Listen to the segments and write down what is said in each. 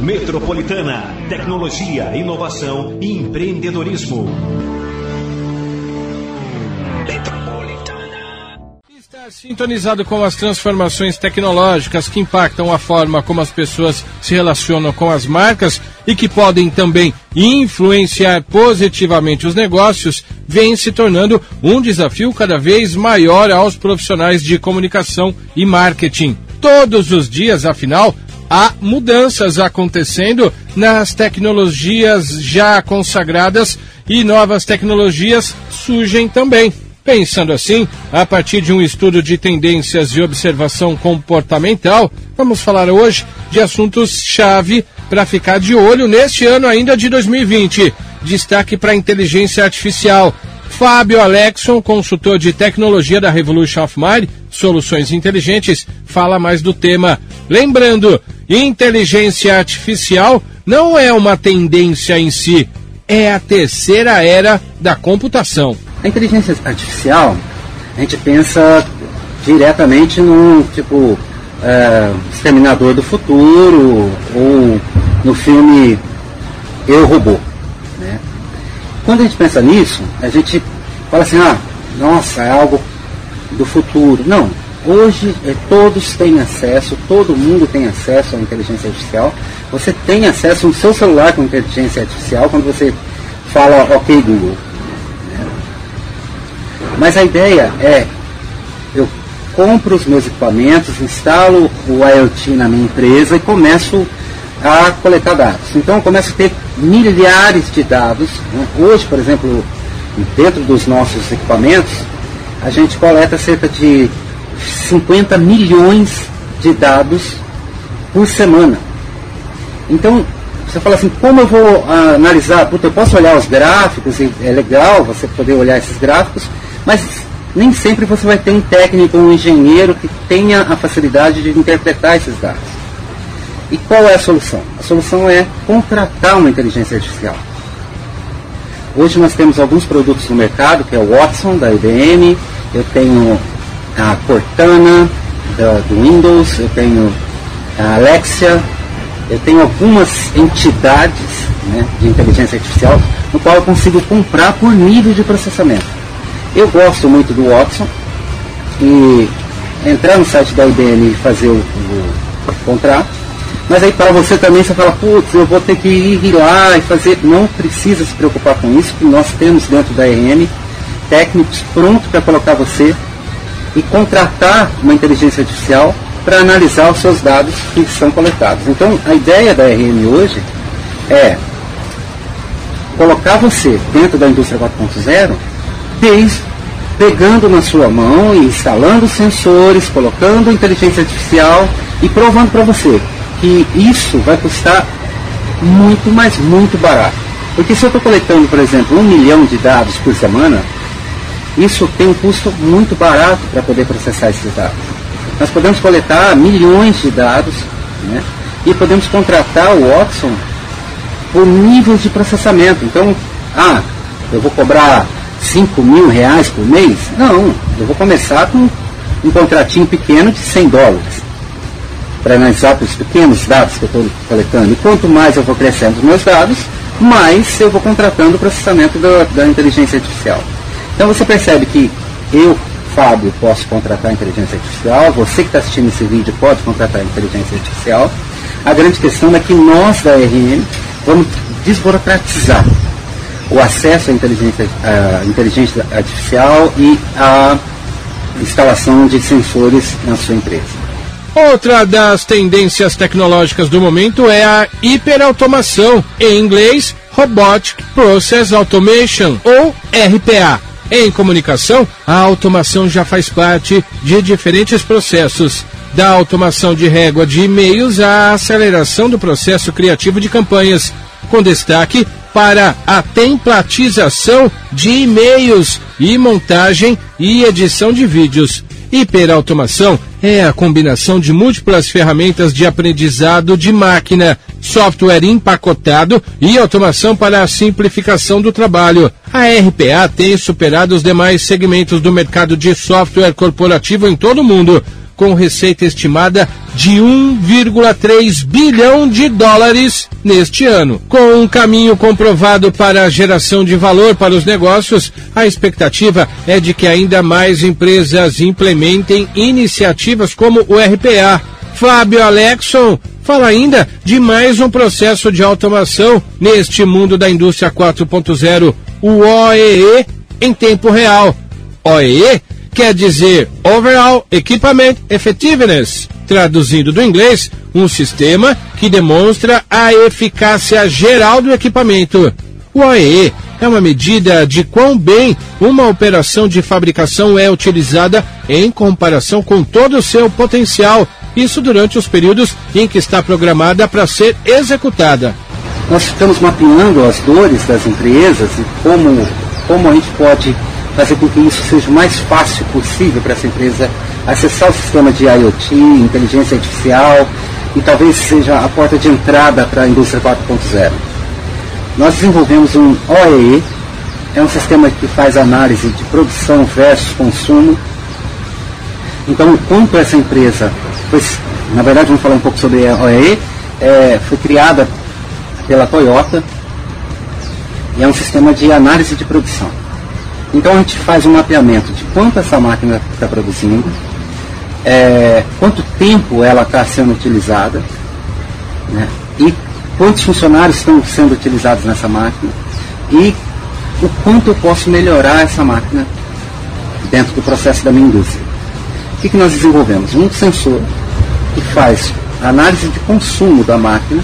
Metropolitana, tecnologia, inovação e empreendedorismo. Está sintonizado com as transformações tecnológicas que impactam a forma como as pessoas se relacionam com as marcas e que podem também influenciar positivamente os negócios, vem se tornando um desafio cada vez maior aos profissionais de comunicação e marketing. Todos os dias, afinal, há mudanças acontecendo nas tecnologias já consagradas e novas tecnologias surgem também. Pensando assim, a partir de um estudo de tendências e observação comportamental, vamos falar hoje de assuntos-chave para ficar de olho neste ano ainda de 2020. Destaque para a inteligência artificial. Fábio Alexson, consultor de tecnologia da Revolution of Mind, Soluções Inteligentes, fala mais do tema. Lembrando, inteligência artificial não é uma tendência em si, é a terceira era da computação. A inteligência artificial, a gente pensa diretamente num tipo é, Exterminador do Futuro ou no filme Eu Robô. Né? Quando a gente pensa nisso, a gente fala assim, ah, nossa, é algo do futuro. Não, hoje é, todos têm acesso, todo mundo tem acesso à inteligência artificial. Você tem acesso no seu celular com inteligência artificial quando você fala OK Google. Mas a ideia é, eu compro os meus equipamentos, instalo o IoT na minha empresa e começo a coletar dados. Então eu começo a ter milhares de dados. Né? Hoje, por exemplo, dentro dos nossos equipamentos, a gente coleta cerca de 50 milhões de dados por semana. Então, você fala assim, como eu vou analisar? Puta, eu posso olhar os gráficos, é legal você poder olhar esses gráficos, mas nem sempre você vai ter um técnico, um engenheiro que tenha a facilidade de interpretar esses dados. E qual é a solução? A solução é contratar uma inteligência artificial. Hoje nós temos alguns produtos no mercado, que é o Watson da IBM, eu tenho a Cortana da, do Windows, eu tenho a Alexia, eu tenho algumas entidades né, de inteligência artificial no qual eu consigo comprar por nível de processamento. Eu gosto muito do Watson e entrar no site da IBM e fazer o, o, o contrato. Mas aí para você também você fala, putz, eu vou ter que ir lá e fazer. Não precisa se preocupar com isso, porque nós temos dentro da RM técnicos prontos para colocar você e contratar uma inteligência artificial para analisar os seus dados que são coletados. Então a ideia da RM hoje é colocar você dentro da indústria 4.0 desde pegando na sua mão e instalando sensores, colocando inteligência artificial e provando para você que isso vai custar muito, mas muito barato. Porque se eu estou coletando, por exemplo, um milhão de dados por semana, isso tem um custo muito barato para poder processar esses dados. Nós podemos coletar milhões de dados né, e podemos contratar o Watson por níveis de processamento. Então, ah, eu vou cobrar 5 mil reais por mês? Não, eu vou começar com um contratinho pequeno de 100 dólares para analisar os pequenos dados que eu estou coletando. E quanto mais eu vou crescendo os meus dados, mais eu vou contratando o processamento da, da inteligência artificial. Então você percebe que eu, Fábio, posso contratar inteligência artificial, você que está assistindo esse vídeo pode contratar inteligência artificial. A grande questão é que nós da RM vamos desburocratizar o acesso à inteligência, à inteligência artificial e a instalação de sensores na sua empresa. Outra das tendências tecnológicas do momento é a hiperautomação, em inglês Robotic Process Automation, ou RPA. Em comunicação, a automação já faz parte de diferentes processos, da automação de régua de e-mails à aceleração do processo criativo de campanhas, com destaque para a templatização de e-mails e montagem e edição de vídeos. Hiperautomação é a combinação de múltiplas ferramentas de aprendizado de máquina, software empacotado e automação para a simplificação do trabalho. A RPA tem superado os demais segmentos do mercado de software corporativo em todo o mundo com receita estimada de 1,3 bilhão de dólares neste ano. Com um caminho comprovado para a geração de valor para os negócios, a expectativa é de que ainda mais empresas implementem iniciativas como o RPA. Fábio Alexson fala ainda de mais um processo de automação neste mundo da indústria 4.0, o OEE em tempo real. OEE quer dizer Overall Equipment Effectiveness, traduzindo do inglês, um sistema que demonstra a eficácia geral do equipamento. O OEE é uma medida de quão bem uma operação de fabricação é utilizada em comparação com todo o seu potencial, isso durante os períodos em que está programada para ser executada. Nós estamos mapeando as dores das empresas e como, como a gente pode fazer com que isso seja o mais fácil possível para essa empresa acessar o sistema de IoT, inteligência artificial e talvez seja a porta de entrada para a indústria 4.0. Nós desenvolvemos um OEE, é um sistema que faz análise de produção versus consumo. Então, quanto essa empresa, pois, na verdade, vamos falar um pouco sobre a OEE, é, foi criada pela Toyota e é um sistema de análise de produção. Então a gente faz um mapeamento de quanto essa máquina está produzindo, é, quanto tempo ela está sendo utilizada, né, e quantos funcionários estão sendo utilizados nessa máquina, e o quanto eu posso melhorar essa máquina dentro do processo da minha indústria. O que, que nós desenvolvemos? Um sensor que faz análise de consumo da máquina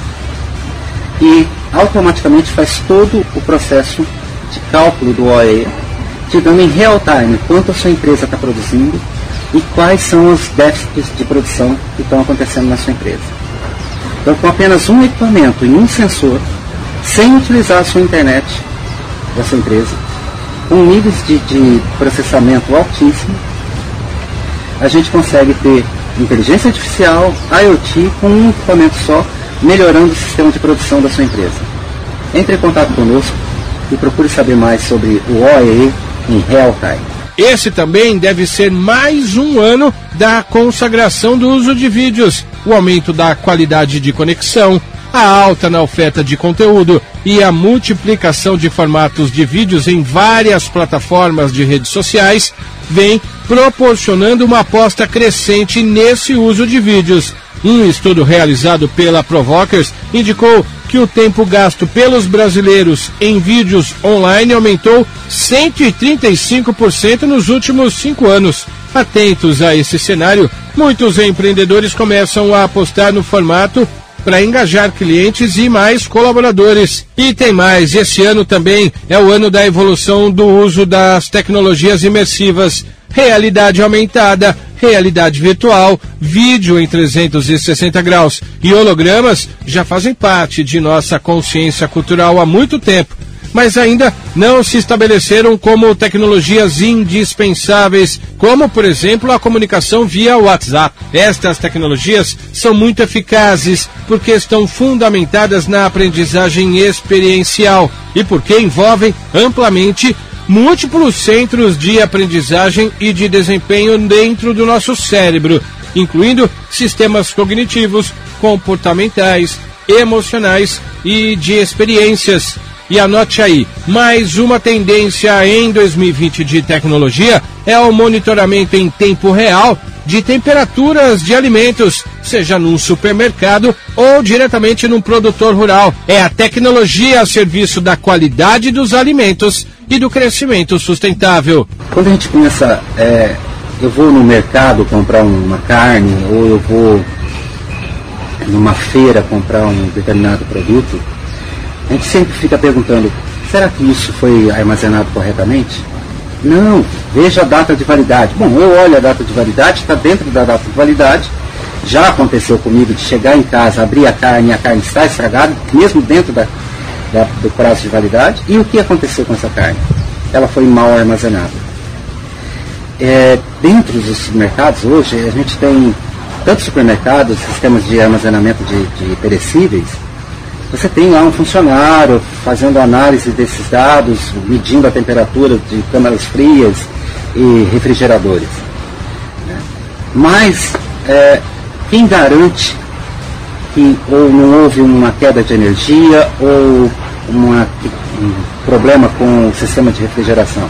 e automaticamente faz todo o processo de cálculo do OE dando em real time quanto a sua empresa está produzindo e quais são os déficits de produção que estão acontecendo na sua empresa. Então, com apenas um equipamento e um sensor, sem utilizar a sua internet da sua empresa, com níveis de, de processamento altíssimo, a gente consegue ter inteligência artificial, IoT, com um equipamento só, melhorando o sistema de produção da sua empresa. Entre em contato conosco e procure saber mais sobre o OEE em real time. Esse também deve ser mais um ano da consagração do uso de vídeos, o aumento da qualidade de conexão, a alta na oferta de conteúdo e a multiplicação de formatos de vídeos em várias plataformas de redes sociais vem proporcionando uma aposta crescente nesse uso de vídeos. Um estudo realizado pela Provokers indicou que o tempo gasto pelos brasileiros em vídeos online aumentou 135% nos últimos cinco anos. Atentos a esse cenário, muitos empreendedores começam a apostar no formato para engajar clientes e mais colaboradores. E tem mais, esse ano também é o ano da evolução do uso das tecnologias imersivas realidade aumentada, realidade virtual, vídeo em 360 graus e hologramas já fazem parte de nossa consciência cultural há muito tempo, mas ainda não se estabeleceram como tecnologias indispensáveis, como por exemplo a comunicação via WhatsApp. Estas tecnologias são muito eficazes porque estão fundamentadas na aprendizagem experiencial e porque envolvem amplamente múltiplos centros de aprendizagem e de desempenho dentro do nosso cérebro, incluindo sistemas cognitivos, comportamentais, emocionais e de experiências. E anote aí, mais uma tendência em 2020 de tecnologia é o monitoramento em tempo real de temperaturas de alimentos, seja num supermercado ou diretamente num produtor rural. É a tecnologia a serviço da qualidade dos alimentos e do crescimento sustentável. Quando a gente pensa, é, eu vou no mercado comprar uma carne ou eu vou numa feira comprar um determinado produto, a gente sempre fica perguntando, será que isso foi armazenado corretamente? Não, veja a data de validade. Bom, eu olho a data de validade, está dentro da data de validade. Já aconteceu comigo de chegar em casa, abrir a carne e a carne está estragada, mesmo dentro da, da, do prazo de validade. E o que aconteceu com essa carne? Ela foi mal armazenada. É, dentro dos supermercados hoje, a gente tem tanto supermercados, sistemas de armazenamento de, de perecíveis, você tem lá um funcionário fazendo análise desses dados, medindo a temperatura de câmaras frias e refrigeradores. Né? Mas é, quem garante que ou não houve uma queda de energia ou uma, um problema com o sistema de refrigeração?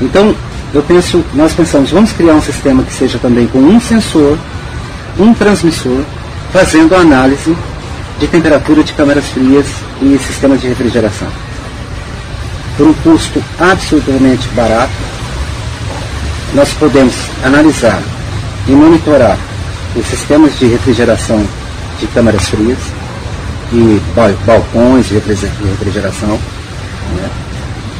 Então, eu penso, nós pensamos, vamos criar um sistema que seja também com um sensor, um transmissor, fazendo a análise de temperatura de câmeras frias e sistemas de refrigeração. Por um custo absolutamente barato, nós podemos analisar e monitorar os sistemas de refrigeração de câmaras frias e balcões de refrigeração, né?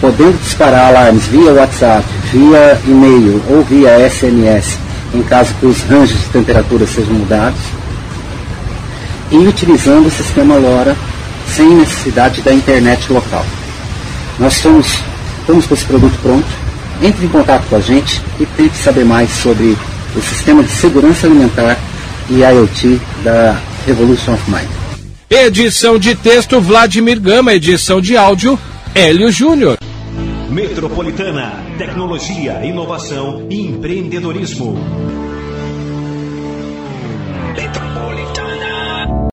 podendo disparar alarmes via WhatsApp, via e-mail ou via SMS, em caso que os ranges de temperatura sejam mudados, e utilizando o sistema LoRa sem necessidade da internet local. Nós estamos, estamos com esse produto pronto, entre em contato com a gente e tente saber mais sobre o sistema de segurança alimentar e IoT da Revolution of Mind. Edição de texto Vladimir Gama, edição de áudio Hélio Júnior. Metropolitana, tecnologia, inovação e empreendedorismo.